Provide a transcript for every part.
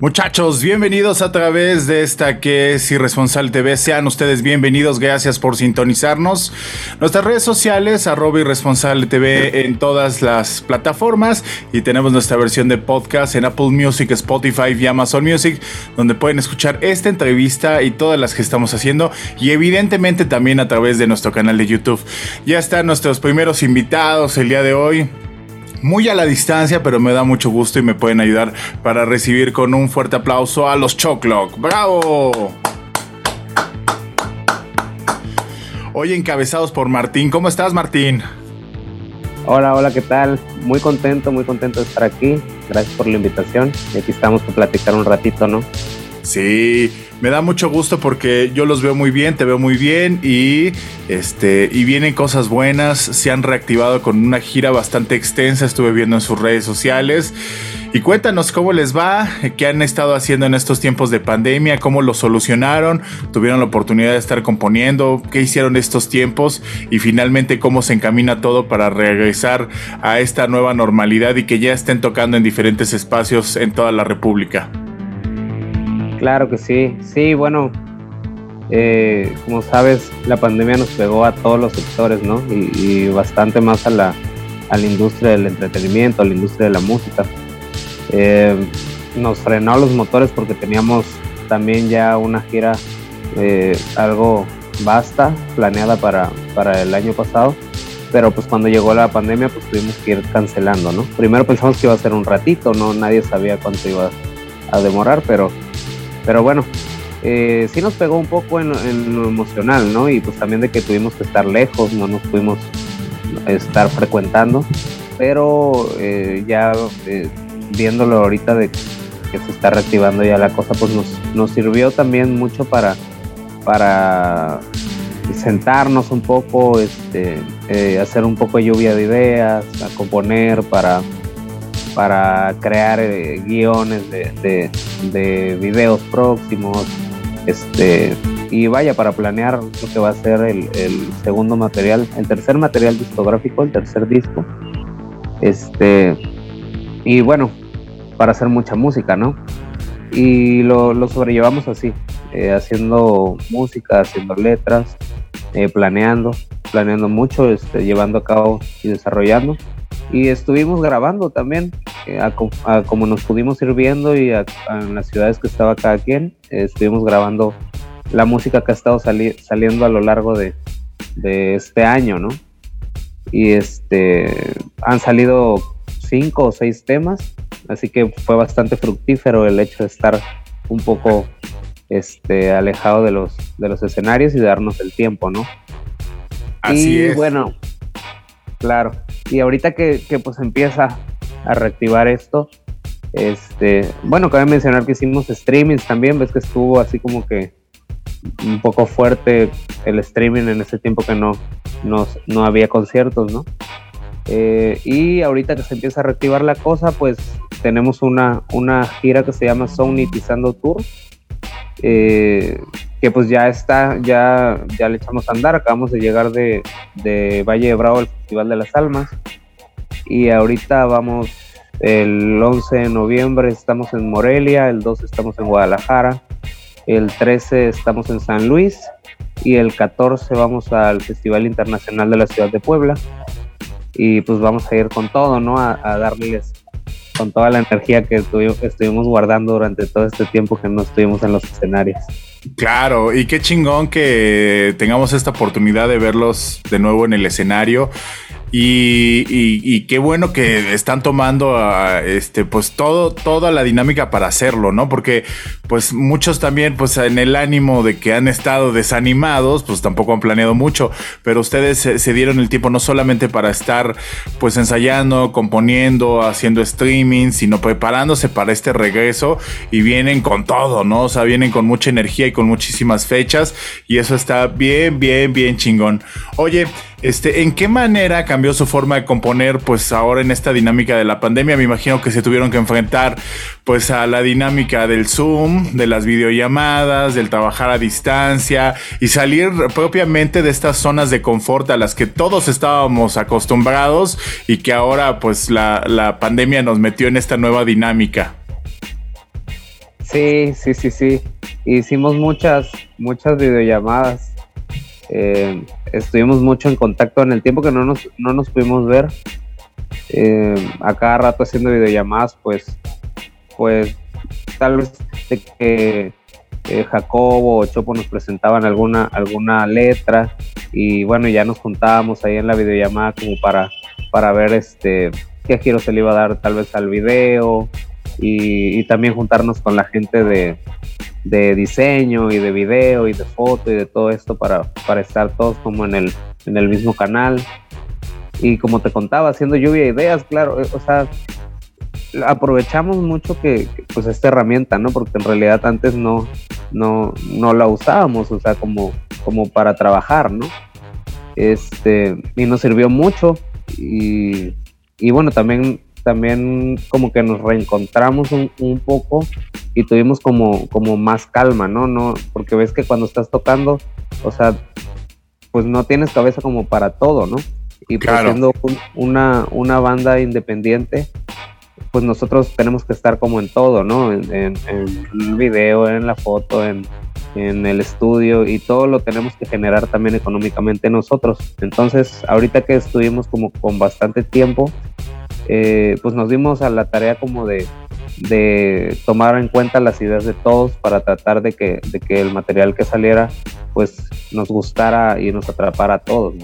Muchachos, bienvenidos a través de esta que es Irresponsable TV. Sean ustedes bienvenidos, gracias por sintonizarnos. Nuestras redes sociales, arroba Irresponsable TV en todas las plataformas. Y tenemos nuestra versión de podcast en Apple Music, Spotify y Amazon Music, donde pueden escuchar esta entrevista y todas las que estamos haciendo. Y evidentemente también a través de nuestro canal de YouTube. Ya están nuestros primeros invitados el día de hoy muy a la distancia, pero me da mucho gusto y me pueden ayudar para recibir con un fuerte aplauso a los Choclock. ¡Bravo! Hoy encabezados por Martín. ¿Cómo estás, Martín? Hola, hola, ¿qué tal? Muy contento, muy contento de estar aquí. Gracias por la invitación. Y aquí estamos para platicar un ratito, ¿no? Sí, me da mucho gusto porque yo los veo muy bien, te veo muy bien y este y vienen cosas buenas, se han reactivado con una gira bastante extensa, estuve viendo en sus redes sociales. Y cuéntanos cómo les va, qué han estado haciendo en estos tiempos de pandemia, cómo lo solucionaron, tuvieron la oportunidad de estar componiendo, qué hicieron estos tiempos y finalmente cómo se encamina todo para regresar a esta nueva normalidad y que ya estén tocando en diferentes espacios en toda la República. Claro que sí, sí, bueno, eh, como sabes, la pandemia nos pegó a todos los sectores, ¿no? Y, bastante más a la, industria del entretenimiento, a la industria de la música. Eh, nos frenó los motores porque teníamos también ya una gira eh, algo vasta, planeada para, para el año pasado, pero pues cuando llegó la pandemia pues tuvimos que ir cancelando, ¿no? Primero pensamos que iba a ser un ratito, ¿no? Nadie sabía cuánto iba a demorar, pero pero bueno, eh, sí nos pegó un poco en, lo emocional, ¿no? Y pues también de que tuvimos que estar lejos, no nos pudimos estar frecuentando, pero eh, ya eh, viéndolo ahorita de que se está reactivando ya la cosa, pues nos, nos sirvió también mucho para, para sentarnos un poco, este, hacer un poco de lluvia de ideas, a componer, para para crear eh, guiones de, de, videos próximos, este, y vaya, para planear lo que va a ser el, segundo material, el tercer material discográfico, el tercer disco. Este, y bueno, para hacer mucha música, ¿no? Y lo, lo sobrellevamos así, eh, haciendo música, haciendo letras, eh, planeando, planeando mucho, este, llevando a cabo y desarrollando y estuvimos grabando también, eh, como nos pudimos ir viendo y en las ciudades que estaba cada quien, eh, estuvimos grabando la música que ha estado saliendo a lo largo de, este año, ¿no? Y este, han salido cinco o seis temas, así que fue bastante fructífero el hecho de estar un poco este, alejado de los, de los escenarios y darnos el tiempo, ¿no? Así y bueno, claro. Y ahorita que, pues empieza a reactivar esto, este, bueno, cabe mencionar que hicimos streamings también, ves que estuvo así como que un poco fuerte el streaming en ese tiempo que no, no, había conciertos, ¿no? Eh, y ahorita que se empieza a reactivar la cosa, pues tenemos una, una gira que se llama Sonitizando Tour, eh, que pues ya está, ya, ya le echamos a andar, acabamos de llegar de, de Valle de Bravo al Festival de las Almas y ahorita vamos el 11 de noviembre estamos en Morelia, el 12 estamos en Guadalajara, el 13 estamos en San Luis y el 14 vamos al Festival Internacional de la Ciudad de Puebla y pues vamos a ir con todo, ¿no? A, a darles con toda la energía que estuvimos guardando durante todo este tiempo que no estuvimos en los escenarios. Claro, y qué chingón que tengamos esta oportunidad de verlos de nuevo en el escenario. y, qué bueno que están tomando este, pues todo, toda la dinámica para hacerlo, ¿no? Porque pues muchos también, pues en el ánimo de que han estado desanimados, pues tampoco han planeado mucho, pero ustedes se, dieron el tiempo no solamente para estar pues ensayando, componiendo, haciendo streaming, sino preparándose para este regreso y vienen con todo, ¿no? O sea, vienen con mucha energía con muchísimas fechas y eso está bien, bien, bien chingón. Oye, este, ¿en qué manera cambió su forma de componer? Pues ahora en esta dinámica de la pandemia, me imagino que se tuvieron que enfrentar, pues a la dinámica del Zoom, de las videollamadas, del trabajar a distancia y salir propiamente de estas zonas de confort a las que todos estábamos acostumbrados y que ahora, pues la, la pandemia nos metió en esta nueva dinámica. Sí, sí, sí, sí. Hicimos muchas, muchas videollamadas. Eh, estuvimos mucho en contacto en el tiempo que no nos, no nos pudimos ver. Eh, a cada rato haciendo videollamadas, pues, pues tal vez que eh, Jacobo o Chopo nos presentaban alguna, alguna letra y bueno, ya nos juntábamos ahí en la videollamada como para, para ver este qué giro se le iba a dar tal vez al video y también juntarnos con la gente de, de diseño y de video y de foto y de todo esto para, para estar todos como en el, en el mismo canal. Y como te contaba, haciendo lluvia de ideas, claro, eh, o sea, aprovechamos mucho que, pues esta herramienta, ¿no? Porque en realidad antes no, no, no la usábamos, o sea, como, como para trabajar, ¿no? Este, y nos sirvió mucho y, y bueno, también también como que nos reencontramos un, un, poco y tuvimos como, como más calma, ¿no? ¿no? Porque ves que cuando estás tocando, o sea, pues no tienes cabeza como para todo, ¿no? Y pues siendo una, una banda independiente, pues nosotros tenemos que estar como en todo, ¿no? En, en, el video, en la foto, en, en el estudio y todo lo tenemos que generar también económicamente nosotros. Entonces, ahorita que estuvimos como con bastante tiempo, eh, pues nos dimos a la tarea como de, tomar en cuenta las ideas de todos para tratar de que, de que el material que saliera pues nos gustara y nos atrapara a todos.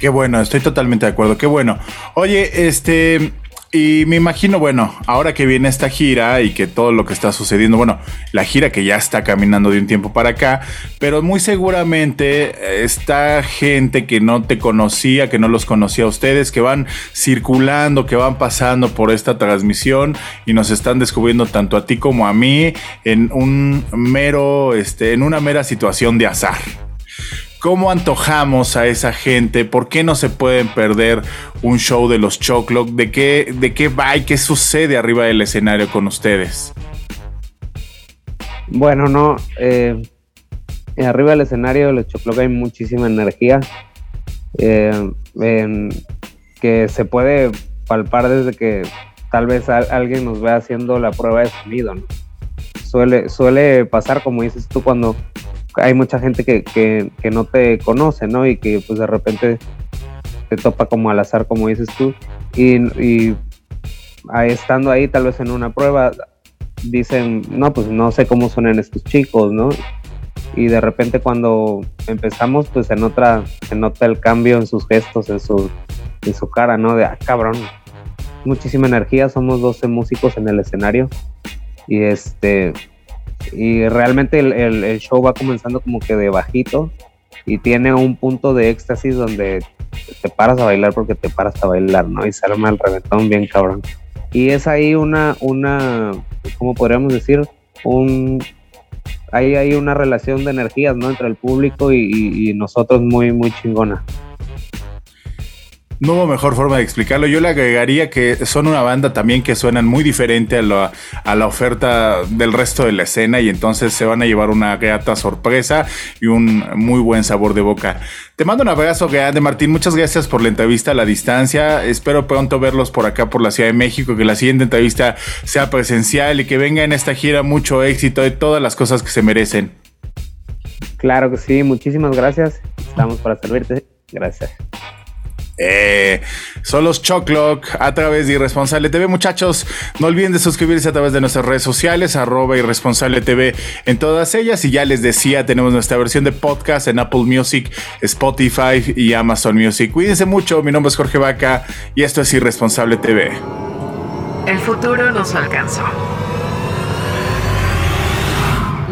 Qué bueno, estoy totalmente de acuerdo, qué bueno. Oye, este, y me imagino, bueno, ahora que viene esta gira y que todo lo que está sucediendo, bueno, la gira que ya está caminando de un tiempo para acá, pero muy seguramente esta gente que no te conocía, que no los conocía a ustedes, que van circulando, que van pasando por esta transmisión y nos están descubriendo tanto a ti como a mí en un mero, este, en una mera situación de azar. ¿Cómo antojamos a esa gente? ¿Por qué no se pueden perder un show de los Choclo? ¿De qué, de qué va y qué sucede arriba del escenario con ustedes? Bueno, no. Eh, arriba del escenario de los Choclo hay muchísima energía eh, que se puede palpar desde que tal vez alguien nos vea haciendo la prueba de sonido. Suele, suele pasar, como dices tú, cuando hay mucha gente que, que, no te conoce, ¿no? Y que pues de repente te topa como al azar, como dices tú. Y, y estando ahí tal vez en una prueba, dicen, no, pues no sé cómo suenan estos chicos, ¿no? Y de repente cuando empezamos, pues se nota, se nota el cambio en sus gestos, en su, en su cara, ¿no? De, ah, cabrón, muchísima energía, somos 12 músicos en el escenario. Y este, y realmente el, show va comenzando como que de bajito y tiene un punto de éxtasis donde te paras a bailar porque te paras a bailar, ¿no? Y se arma el reventón bien cabrón. Y es ahí una, una, ¿cómo podríamos decir? Un, ahí hay una relación de energías, ¿no? Entre el público y nosotros muy, muy chingona. No hubo mejor forma de explicarlo. Yo le agregaría que son una banda también que suenan muy diferente a la, a la oferta del resto de la escena y entonces se van a llevar una grata sorpresa y un muy buen sabor de boca. Te mando un abrazo grande, Martín. Muchas gracias por la entrevista a la distancia. Espero pronto verlos por acá, por la Ciudad de México, que la siguiente entrevista sea presencial y que venga en esta gira mucho éxito y todas las cosas que se merecen. Claro que sí, muchísimas gracias. Estamos para servirte. Gracias. Eh, son los Choclock a través de Irresponsable TV. Muchachos, no olviden de suscribirse a través de nuestras redes sociales, arroba Irresponsable TV en todas ellas. Y ya les decía, tenemos nuestra versión de podcast en Apple Music, Spotify y Amazon Music. Cuídense mucho, mi nombre es Jorge Vaca y esto es Irresponsable TV. El futuro nos alcanzó.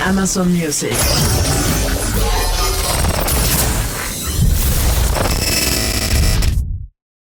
Amazon Music.